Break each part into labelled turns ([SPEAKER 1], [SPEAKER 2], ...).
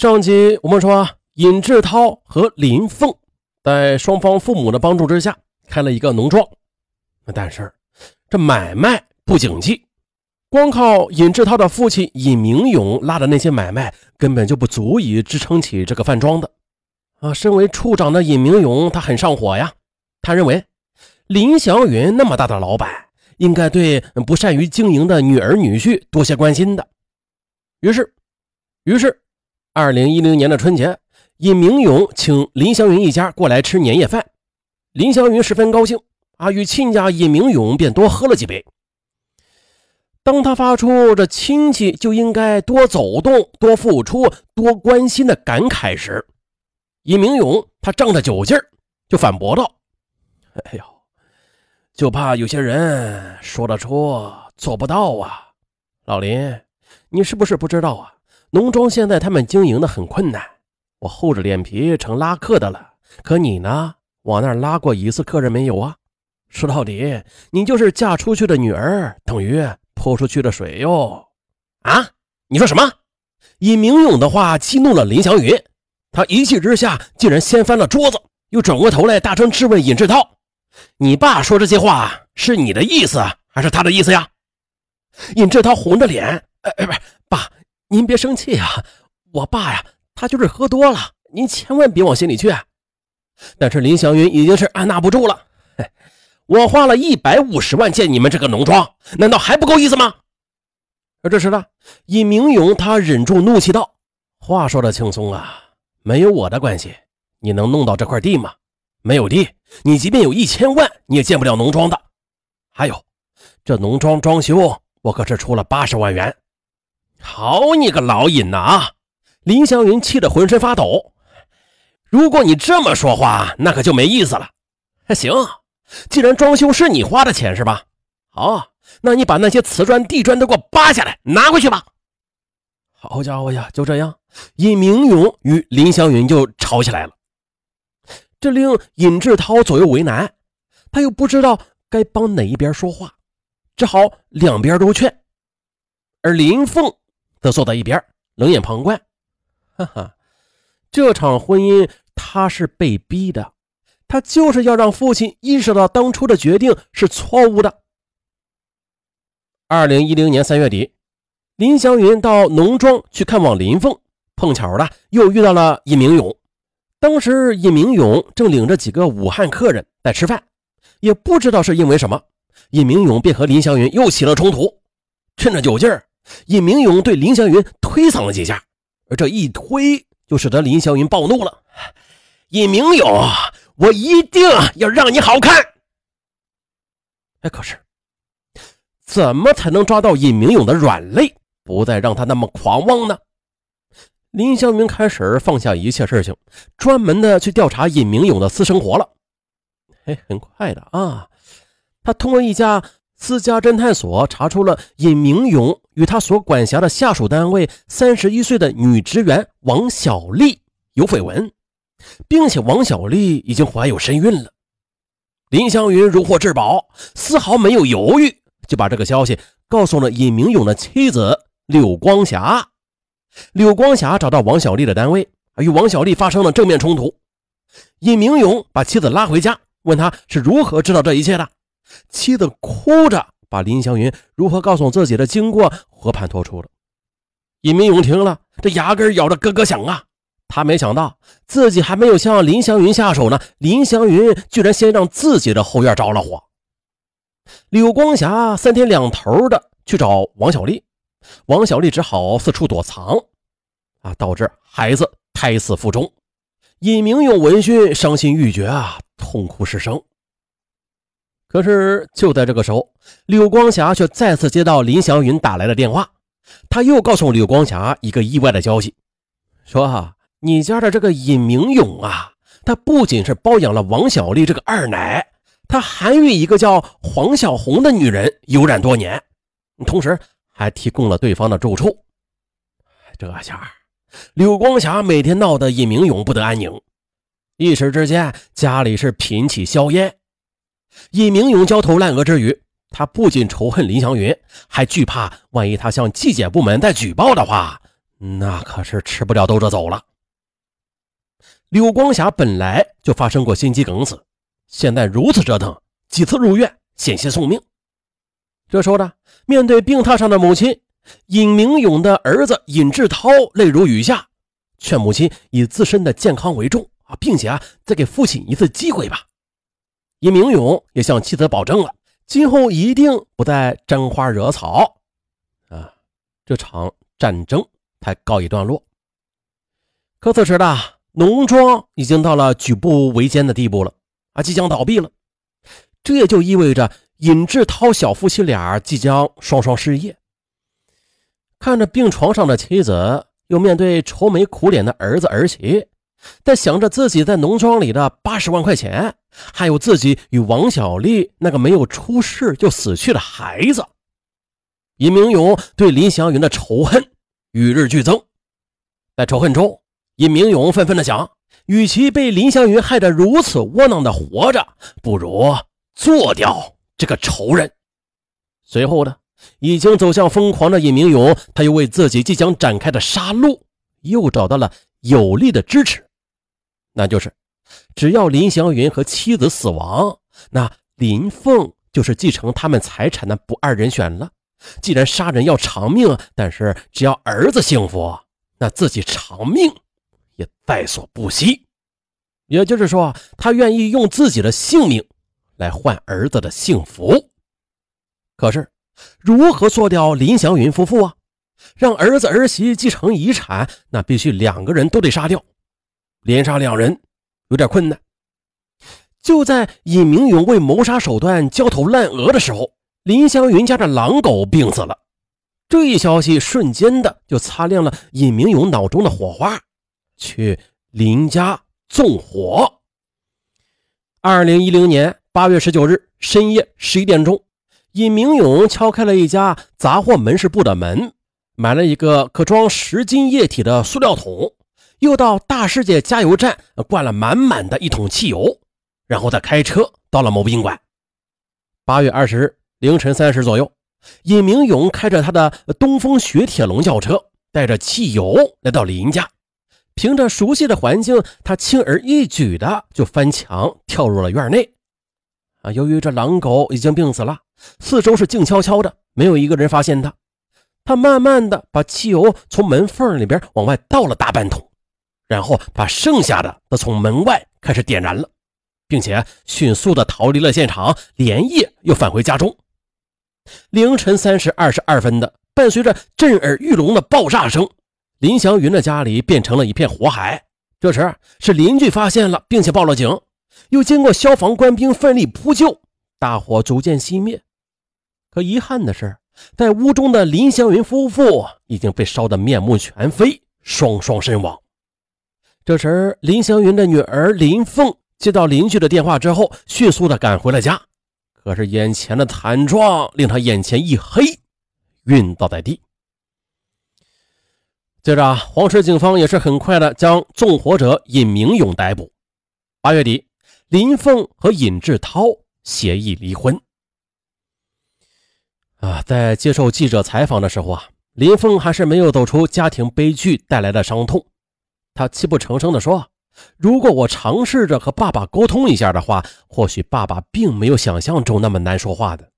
[SPEAKER 1] 上集我们说，尹志涛和林凤在双方父母的帮助之下开了一个农庄，但是这买卖不景气，光靠尹志涛的父亲尹明勇拉的那些买卖根本就不足以支撑起这个饭庄的。啊，身为处长的尹明勇他很上火呀，他认为林祥云那么大的老板，应该对不善于经营的女儿女婿多些关心的。于是，于是。二零一零年的春节，尹明勇请林祥云一家过来吃年夜饭。林祥云十分高兴啊，与亲家尹明勇便多喝了几杯。当他发出这亲戚就应该多走动、多付出、多关心的感慨时，尹明勇他仗着酒劲儿就反驳道：“哎呦，就怕有些人说得出做不到啊！老林，你是不是不知道啊？”农庄现在他们经营的很困难，我厚着脸皮成拉客的了。可你呢？往那儿拉过一次客人没有啊？说到底，你就是嫁出去的女儿，等于泼出去的水哟！啊？你说什么？尹明勇的话激怒了林祥云，他一气之下竟然掀翻了桌子，又转过头来大声质问尹志涛：“你爸说这些话是你的意思还是他的意思呀？”尹志涛红着脸：“哎哎，不是，爸。”您别生气啊，我爸呀，他就是喝多了，您千万别往心里去。但是林祥云已经是按捺不住了，我花了一百五十万建你们这个农庄，难道还不够意思吗？而这时呢，尹明勇他忍住怒气道：“话说的轻松啊，没有我的关系，你能弄到这块地吗？没有地，你即便有一千万，你也建不了农庄的。还有，这农庄装修，我可是出了八十万元。”好你个老尹呐！啊，林祥云气得浑身发抖。如果你这么说话，那可就没意思了。还行，既然装修是你花的钱是吧？好，那你把那些瓷砖、地砖都给我扒下来拿回去吧。好家伙呀！就这样，尹明勇与林祥云就吵起来了。这令尹志涛左右为难，他又不知道该帮哪一边说话，只好两边都劝。而林凤。则坐在一边冷眼旁观，哈哈，这场婚姻他是被逼的，他就是要让父亲意识到当初的决定是错误的。二零一零年三月底，林祥云到农庄去看望林凤，碰巧的又遇到了尹明勇。当时尹明勇正领着几个武汉客人在吃饭，也不知道是因为什么，尹明勇便和林祥云又起了冲突，趁着酒劲儿。尹明勇对林祥云推搡了几下，而这一推就使得林祥云暴怒了。尹明勇，我一定要让你好看！哎，可是怎么才能抓到尹明勇的软肋，不再让他那么狂妄呢？林祥云开始放下一切事情，专门的去调查尹明勇的私生活了。哎，很快的啊，他通过一家。私家侦探所查出了尹明勇与他所管辖的下属单位三十一岁的女职员王小丽有绯闻，并且王小丽已经怀有身孕了。林湘云如获至宝，丝毫没有犹豫，就把这个消息告诉了尹明勇的妻子柳光霞。柳光霞找到王小丽的单位，与王小丽发生了正面冲突。尹明勇把妻子拉回家，问他是如何知道这一切的。妻子哭着把林祥云如何告诉自己的经过和盘托出了。尹明勇听了，这牙根咬得咯咯响啊！他没想到自己还没有向林祥云下手呢，林祥云居然先让自己的后院着了火。柳光霞三天两头的去找王小丽，王小丽只好四处躲藏，啊，导致孩子胎死腹中。尹明勇闻讯伤心欲绝啊，痛哭失声。可是就在这个时候，柳光霞却再次接到林祥云打来的电话，他又告诉柳光霞一个意外的消息，说：“你家的这个尹明勇啊，他不仅是包养了王小丽这个二奶，他还与一个叫黄小红的女人有染多年，同时还提供了对方的住处。”这下，柳光霞每天闹得尹明勇不得安宁，一时之间家里是频起硝烟。尹明勇焦头烂额之余，他不仅仇恨林祥云，还惧怕万一他向纪检部门再举报的话，那可是吃不了兜着走了。柳光霞本来就发生过心肌梗死，现在如此折腾，几次入院，险些送命。这时候呢，面对病榻上的母亲，尹明勇的儿子尹志涛泪如雨下，劝母亲以自身的健康为重啊，并且啊，再给父亲一次机会吧。尹明勇也向妻子保证了，今后一定不再沾花惹草。啊，这场战争才告一段落。可此时的农庄已经到了举步维艰的地步了啊，即将倒闭了。这也就意味着尹志涛小夫妻俩即将双双失业。看着病床上的妻子，又面对愁眉苦脸的儿子儿媳。在想着自己在农庄里的八十万块钱，还有自己与王小丽那个没有出世就死去的孩子，尹明勇对林祥云的仇恨与日俱增。在仇恨中，尹明勇愤愤地想：与其被林祥云害得如此窝囊的活着，不如做掉这个仇人。随后呢，已经走向疯狂的尹明勇，他又为自己即将展开的杀戮又找到了有力的支持。那就是，只要林祥云和妻子死亡，那林凤就是继承他们财产的不二人选了。既然杀人要偿命，但是只要儿子幸福，那自己偿命也在所不惜。也就是说，他愿意用自己的性命来换儿子的幸福。可是，如何做掉林祥云夫妇啊？让儿子儿媳继承遗产，那必须两个人都得杀掉。连杀两人有点困难。就在尹明勇为谋杀手段焦头烂额的时候，林湘云家的狼狗病死了。这一消息瞬间的就擦亮了尹明勇脑中的火花，去林家纵火。二零一零年八月十九日深夜十一点钟，尹明勇敲开了一家杂货门市部的门，买了一个可装十斤液体的塑料桶。又到大世界加油站灌了满满的一桶汽油，然后再开车到了某宾馆。八月二十日凌晨三时左右，尹明勇开着他的东风雪铁龙轿车，带着汽油来到林家。凭着熟悉的环境，他轻而易举的就翻墙跳入了院内。啊，由于这狼狗已经病死了，四周是静悄悄的，没有一个人发现他。他慢慢的把汽油从门缝里边往外倒了大半桶。然后把剩下的都从门外开始点燃了，并且迅速的逃离了现场，连夜又返回家中。凌晨三时二十二分的，伴随着震耳欲聋的爆炸声，林祥云的家里变成了一片火海。这时是邻居发现了，并且报了警，又经过消防官兵奋力扑救，大火逐渐熄灭。可遗憾的是，在屋中的林祥云夫妇已经被烧得面目全非，双双身亡。这时，林祥云的女儿林凤接到邻居的电话之后，迅速的赶回了家。可是，眼前的惨状令他眼前一黑，晕倒在地。接着，黄石警方也是很快的将纵火者尹明勇逮捕。八月底，林凤和尹志涛协议离婚。啊，在接受记者采访的时候啊，林凤还是没有走出家庭悲剧带来的伤痛。他泣不成声地说：“如果我尝试着和爸爸沟通一下的话，或许爸爸并没有想象中那么难说话的。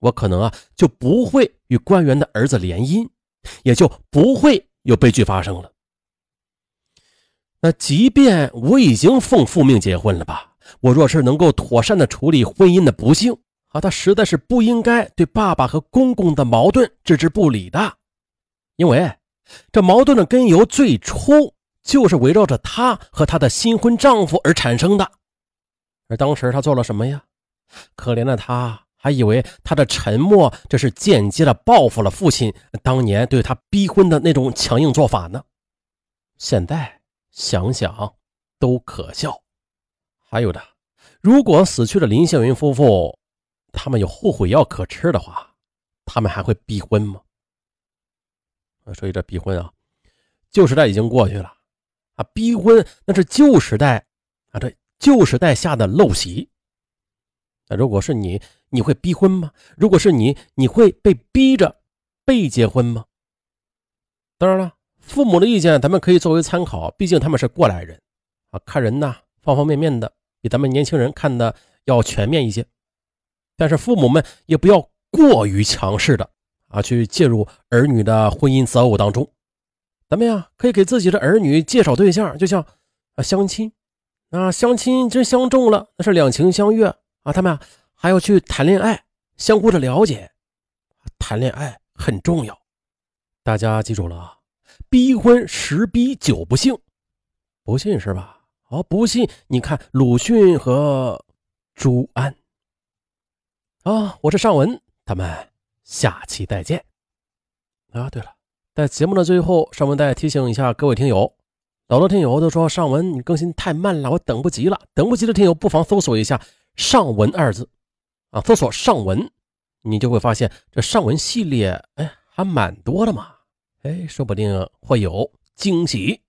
[SPEAKER 1] 我可能啊就不会与官员的儿子联姻，也就不会有悲剧发生了。那即便我已经奉父命结婚了吧，我若是能够妥善的处理婚姻的不幸，啊，他实在是不应该对爸爸和公公的矛盾置之不理的，因为这矛盾的根由最初。”就是围绕着她和她的新婚丈夫而产生的，而当时她做了什么呀？可怜的她还以为她的沉默这是间接的报复了父亲当年对她逼婚的那种强硬做法呢。现在想想都可笑。还有的，如果死去的林向云夫妇他们有后悔药可吃的话，他们还会逼婚吗？所以这逼婚啊，旧时代已经过去了。啊，逼婚那是旧时代啊，这旧时代下的陋习。那如果是你，你会逼婚吗？如果是你，你会被逼着被结婚吗？当然了，父母的意见咱们可以作为参考，毕竟他们是过来人啊，看人呐方方面面的比咱们年轻人看的要全面一些。但是父母们也不要过于强势的啊，去介入儿女的婚姻择偶当中。咱们呀可以给自己的儿女介绍对象，就像啊相亲啊相亲真相中了，那是两情相悦啊，他们还要去谈恋爱，相互的了解，谈恋爱很重要。大家记住了啊，逼婚十逼九不幸，不信是吧？哦，不信你看鲁迅和朱安。啊，我是尚文，咱们下期再见。啊，对了，在节目的最后，尚文再提醒一下各位听友，老多听友都说尚文你更新太慢了，我等不及了。等不及的听友不妨搜索一下“尚文”二字，啊，搜索“尚文”，你就会发现这尚文系列，哎，还蛮多的嘛，哎，说不定会有惊喜。